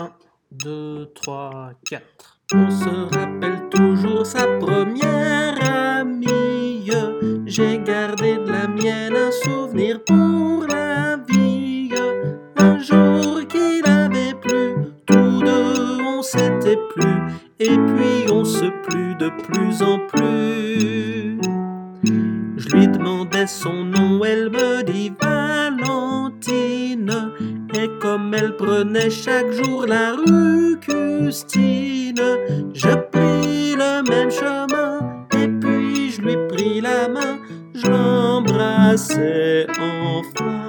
1, 2, 3, 4. On se rappelle toujours sa première amie. J'ai gardé de la mienne un souvenir pour la vie. Un jour qu'il avait plu, tous deux on s'était plus, et puis on se plut de plus en plus. Je lui demandais son nom, elle me dit elle prenait chaque jour la rue Custine, je pris le même chemin et puis je lui pris la main, je l'embrassais enfin.